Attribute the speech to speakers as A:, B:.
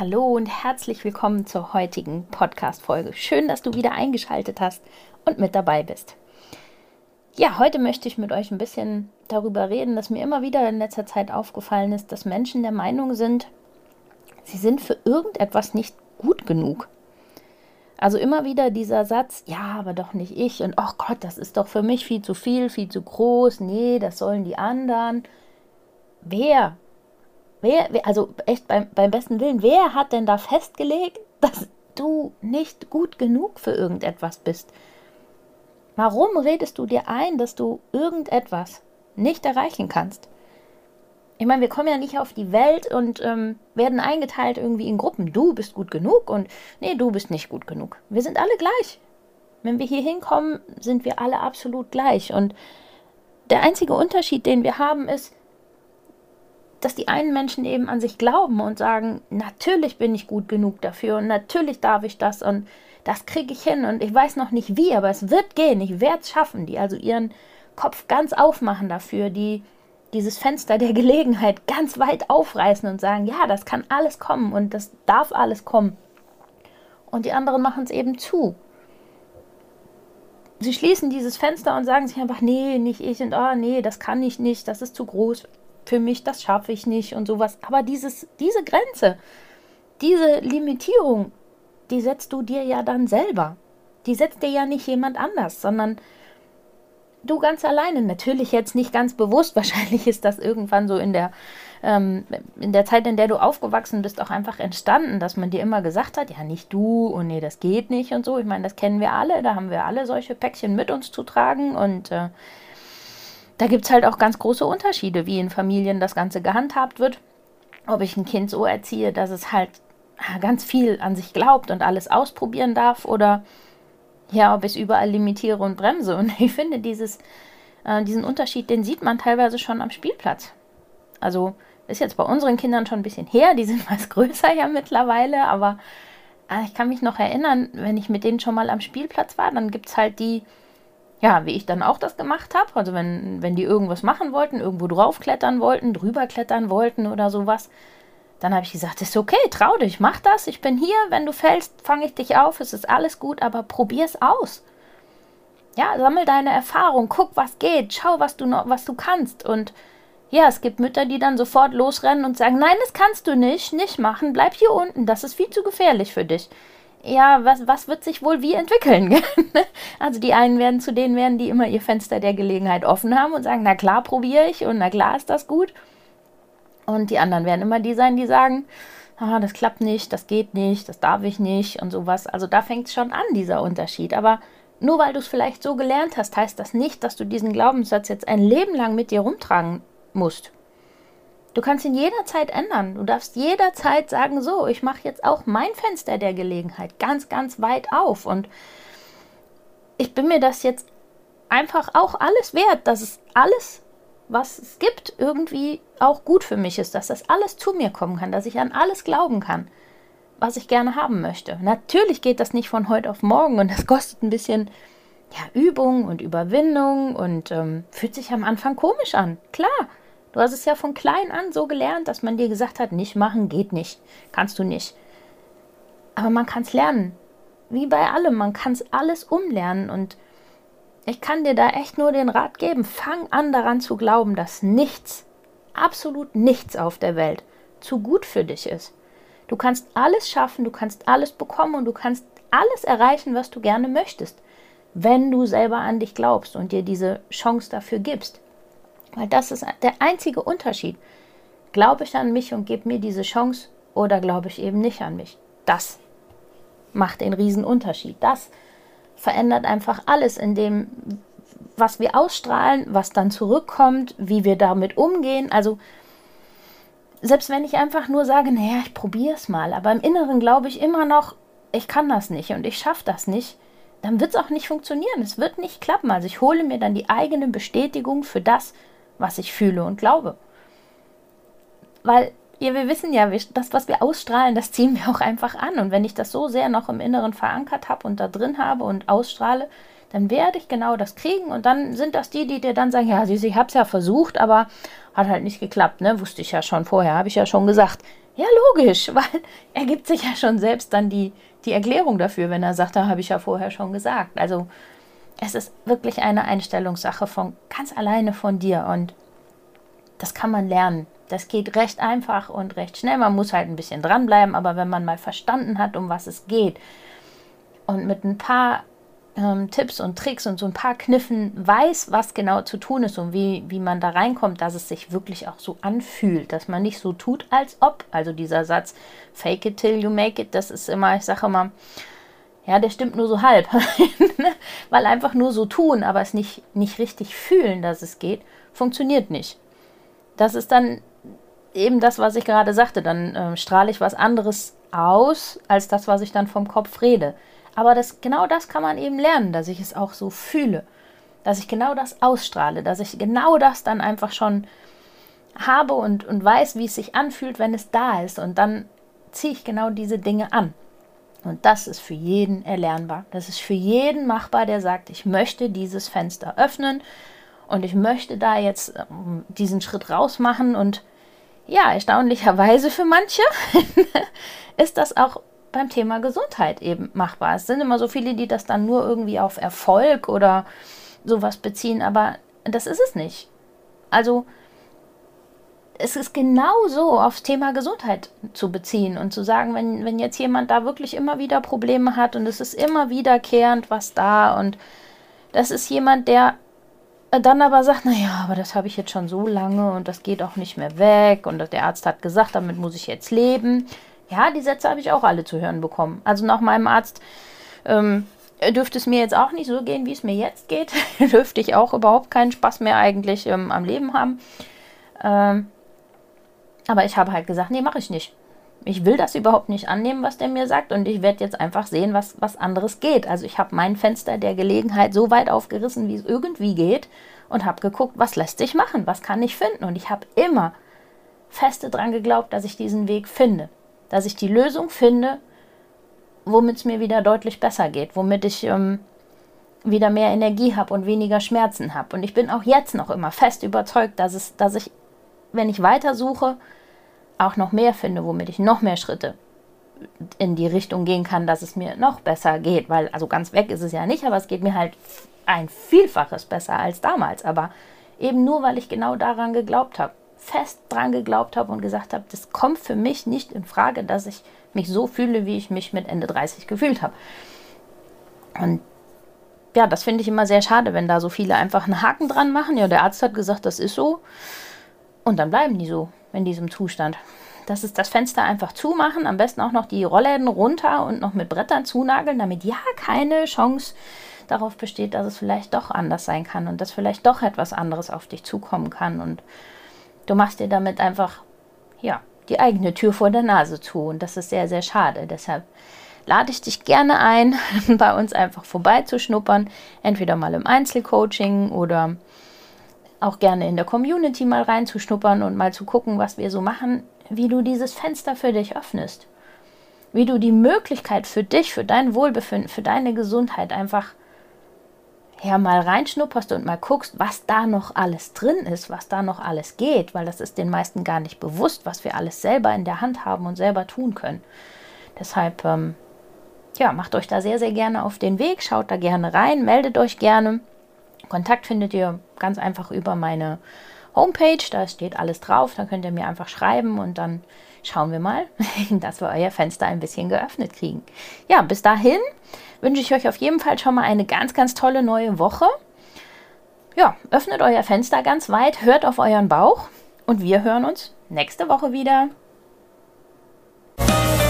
A: Hallo und herzlich willkommen zur heutigen Podcast-Folge. Schön, dass du wieder eingeschaltet hast und mit dabei bist. Ja, heute möchte ich mit euch ein bisschen darüber reden, dass mir immer wieder in letzter Zeit aufgefallen ist, dass Menschen der Meinung sind, sie sind für irgendetwas nicht gut genug. Also immer wieder dieser Satz, ja, aber doch nicht ich und ach oh Gott, das ist doch für mich viel zu viel, viel zu groß, nee, das sollen die anderen. Wer Wer, also echt beim, beim besten Willen, wer hat denn da festgelegt, dass du nicht gut genug für irgendetwas bist? Warum redest du dir ein, dass du irgendetwas nicht erreichen kannst? Ich meine, wir kommen ja nicht auf die Welt und ähm, werden eingeteilt irgendwie in Gruppen. Du bist gut genug und nee, du bist nicht gut genug. Wir sind alle gleich. Wenn wir hier hinkommen, sind wir alle absolut gleich. Und der einzige Unterschied, den wir haben, ist, dass die einen Menschen eben an sich glauben und sagen, natürlich bin ich gut genug dafür und natürlich darf ich das und das kriege ich hin und ich weiß noch nicht wie, aber es wird gehen, ich werde es schaffen, die also ihren Kopf ganz aufmachen dafür, die dieses Fenster der Gelegenheit ganz weit aufreißen und sagen, ja, das kann alles kommen und das darf alles kommen. Und die anderen machen es eben zu. Sie schließen dieses Fenster und sagen sich einfach, nee, nicht ich und oh, nee, das kann ich nicht, das ist zu groß für mich, das schaffe ich nicht und sowas. Aber dieses, diese Grenze, diese Limitierung, die setzt du dir ja dann selber. Die setzt dir ja nicht jemand anders, sondern du ganz alleine. Natürlich jetzt nicht ganz bewusst. Wahrscheinlich ist das irgendwann so in der, ähm, in der Zeit, in der du aufgewachsen bist, auch einfach entstanden, dass man dir immer gesagt hat, ja, nicht du und nee, das geht nicht und so. Ich meine, das kennen wir alle. Da haben wir alle solche Päckchen mit uns zu tragen und äh, da gibt es halt auch ganz große Unterschiede, wie in Familien das Ganze gehandhabt wird. Ob ich ein Kind so erziehe, dass es halt ganz viel an sich glaubt und alles ausprobieren darf oder ja, ob ich es überall limitiere und bremse. Und ich finde, dieses, äh, diesen Unterschied, den sieht man teilweise schon am Spielplatz. Also ist jetzt bei unseren Kindern schon ein bisschen her, die sind was größer ja mittlerweile, aber äh, ich kann mich noch erinnern, wenn ich mit denen schon mal am Spielplatz war, dann gibt es halt die, ja, wie ich dann auch das gemacht habe. Also wenn, wenn die irgendwas machen wollten, irgendwo draufklettern wollten, drüber klettern wollten oder sowas, dann habe ich gesagt, ist okay, trau dich, mach das, ich bin hier, wenn du fällst, fange ich dich auf, es ist alles gut, aber probier es aus. Ja, sammel deine Erfahrung, guck, was geht, schau, was du noch, was du kannst. Und ja, es gibt Mütter, die dann sofort losrennen und sagen, nein, das kannst du nicht, nicht machen, bleib hier unten, das ist viel zu gefährlich für dich ja, was, was wird sich wohl wie entwickeln? also die einen werden zu denen werden, die immer ihr Fenster der Gelegenheit offen haben und sagen, na klar, probiere ich und na klar ist das gut. Und die anderen werden immer die sein, die sagen, ah, das klappt nicht, das geht nicht, das darf ich nicht und sowas. Also da fängt es schon an, dieser Unterschied. Aber nur weil du es vielleicht so gelernt hast, heißt das nicht, dass du diesen Glaubenssatz jetzt ein Leben lang mit dir rumtragen musst. Du kannst ihn jederzeit ändern. Du darfst jederzeit sagen, so, ich mache jetzt auch mein Fenster der Gelegenheit ganz, ganz weit auf. Und ich bin mir das jetzt einfach auch alles wert, dass es alles, was es gibt, irgendwie auch gut für mich ist, dass das alles zu mir kommen kann, dass ich an alles glauben kann, was ich gerne haben möchte. Natürlich geht das nicht von heute auf morgen und das kostet ein bisschen ja, Übung und Überwindung und ähm, fühlt sich am Anfang komisch an. Klar, Du hast es ja von klein an so gelernt, dass man dir gesagt hat, nicht machen geht nicht, kannst du nicht. Aber man kann es lernen. Wie bei allem, man kann es alles umlernen und ich kann dir da echt nur den Rat geben, fang an daran zu glauben, dass nichts, absolut nichts auf der Welt zu gut für dich ist. Du kannst alles schaffen, du kannst alles bekommen und du kannst alles erreichen, was du gerne möchtest, wenn du selber an dich glaubst und dir diese Chance dafür gibst. Weil das ist der einzige Unterschied. Glaube ich an mich und gebe mir diese Chance oder glaube ich eben nicht an mich? Das macht den riesen Unterschied. Das verändert einfach alles in dem, was wir ausstrahlen, was dann zurückkommt, wie wir damit umgehen. Also selbst wenn ich einfach nur sage, naja, ich probiere es mal, aber im Inneren glaube ich immer noch, ich kann das nicht und ich schaffe das nicht, dann wird es auch nicht funktionieren. Es wird nicht klappen. Also ich hole mir dann die eigene Bestätigung für das, was ich fühle und glaube. Weil ja, wir wissen ja, das, was wir ausstrahlen, das ziehen wir auch einfach an. Und wenn ich das so sehr noch im Inneren verankert habe und da drin habe und ausstrahle, dann werde ich genau das kriegen. Und dann sind das die, die dir dann sagen, ja, süß, ich habe es ja versucht, aber hat halt nicht geklappt, ne? Wusste ich ja schon vorher, habe ich ja schon gesagt. Ja, logisch, weil er gibt sich ja schon selbst dann die, die Erklärung dafür, wenn er sagt, da habe ich ja vorher schon gesagt. Also es ist wirklich eine Einstellungssache von ganz alleine von dir und das kann man lernen. Das geht recht einfach und recht schnell. Man muss halt ein bisschen dranbleiben, aber wenn man mal verstanden hat, um was es geht und mit ein paar ähm, Tipps und Tricks und so ein paar Kniffen weiß, was genau zu tun ist und wie, wie man da reinkommt, dass es sich wirklich auch so anfühlt, dass man nicht so tut, als ob. Also dieser Satz, fake it till you make it, das ist immer, ich sage immer, ja, der stimmt nur so halb. Weil einfach nur so tun, aber es nicht, nicht richtig fühlen, dass es geht, funktioniert nicht. Das ist dann eben das, was ich gerade sagte. Dann äh, strahle ich was anderes aus, als das, was ich dann vom Kopf rede. Aber das, genau das kann man eben lernen, dass ich es auch so fühle. Dass ich genau das ausstrahle, dass ich genau das dann einfach schon habe und, und weiß, wie es sich anfühlt, wenn es da ist. Und dann ziehe ich genau diese Dinge an. Und das ist für jeden erlernbar. Das ist für jeden machbar, der sagt, ich möchte dieses Fenster öffnen und ich möchte da jetzt ähm, diesen Schritt rausmachen. Und ja, erstaunlicherweise für manche ist das auch beim Thema Gesundheit eben machbar. Es sind immer so viele, die das dann nur irgendwie auf Erfolg oder sowas beziehen, aber das ist es nicht. Also es ist genauso aufs Thema Gesundheit zu beziehen und zu sagen, wenn, wenn jetzt jemand da wirklich immer wieder Probleme hat und es ist immer wiederkehrend was da und das ist jemand, der dann aber sagt, naja, aber das habe ich jetzt schon so lange und das geht auch nicht mehr weg und der Arzt hat gesagt, damit muss ich jetzt leben. Ja, die Sätze habe ich auch alle zu hören bekommen. Also nach meinem Arzt ähm, dürfte es mir jetzt auch nicht so gehen, wie es mir jetzt geht. dürfte ich auch überhaupt keinen Spaß mehr eigentlich ähm, am Leben haben. Ähm, aber ich habe halt gesagt, nee, mache ich nicht. Ich will das überhaupt nicht annehmen, was der mir sagt, und ich werde jetzt einfach sehen, was, was anderes geht. Also ich habe mein Fenster der Gelegenheit so weit aufgerissen, wie es irgendwie geht, und habe geguckt, was lässt sich machen, was kann ich finden. Und ich habe immer feste dran geglaubt, dass ich diesen Weg finde dass ich die Lösung finde, womit es mir wieder deutlich besser geht, womit ich ähm, wieder mehr Energie habe und weniger Schmerzen habe. Und ich bin auch jetzt noch immer fest überzeugt, dass, es, dass ich, wenn ich weitersuche, auch noch mehr finde, womit ich noch mehr Schritte in die Richtung gehen kann, dass es mir noch besser geht. Weil, also ganz weg ist es ja nicht, aber es geht mir halt ein Vielfaches besser als damals. Aber eben nur, weil ich genau daran geglaubt habe fest dran geglaubt habe und gesagt habe, das kommt für mich nicht in Frage, dass ich mich so fühle, wie ich mich mit Ende 30 gefühlt habe. Und ja, das finde ich immer sehr schade, wenn da so viele einfach einen Haken dran machen. Ja, der Arzt hat gesagt, das ist so. Und dann bleiben die so in diesem Zustand. Das ist das Fenster einfach zumachen, am besten auch noch die Rollläden runter und noch mit Brettern zunageln, damit ja keine Chance darauf besteht, dass es vielleicht doch anders sein kann und dass vielleicht doch etwas anderes auf dich zukommen kann. Und Du machst dir damit einfach, ja, die eigene Tür vor der Nase zu. Und das ist sehr, sehr schade. Deshalb lade ich dich gerne ein, bei uns einfach vorbeizuschnuppern. Entweder mal im Einzelcoaching oder auch gerne in der Community mal reinzuschnuppern und mal zu gucken, was wir so machen, wie du dieses Fenster für dich öffnest. Wie du die Möglichkeit für dich, für dein Wohlbefinden, für deine Gesundheit einfach ja mal reinschnupperst und mal guckst, was da noch alles drin ist, was da noch alles geht, weil das ist den meisten gar nicht bewusst, was wir alles selber in der Hand haben und selber tun können. Deshalb, ähm, ja, macht euch da sehr, sehr gerne auf den Weg, schaut da gerne rein, meldet euch gerne. Kontakt findet ihr ganz einfach über meine Homepage, da steht alles drauf, da könnt ihr mir einfach schreiben und dann schauen wir mal, dass wir euer Fenster ein bisschen geöffnet kriegen. Ja, bis dahin wünsche ich euch auf jeden Fall schon mal eine ganz, ganz tolle neue Woche. Ja, öffnet euer Fenster ganz weit, hört auf euren Bauch und wir hören uns nächste Woche wieder.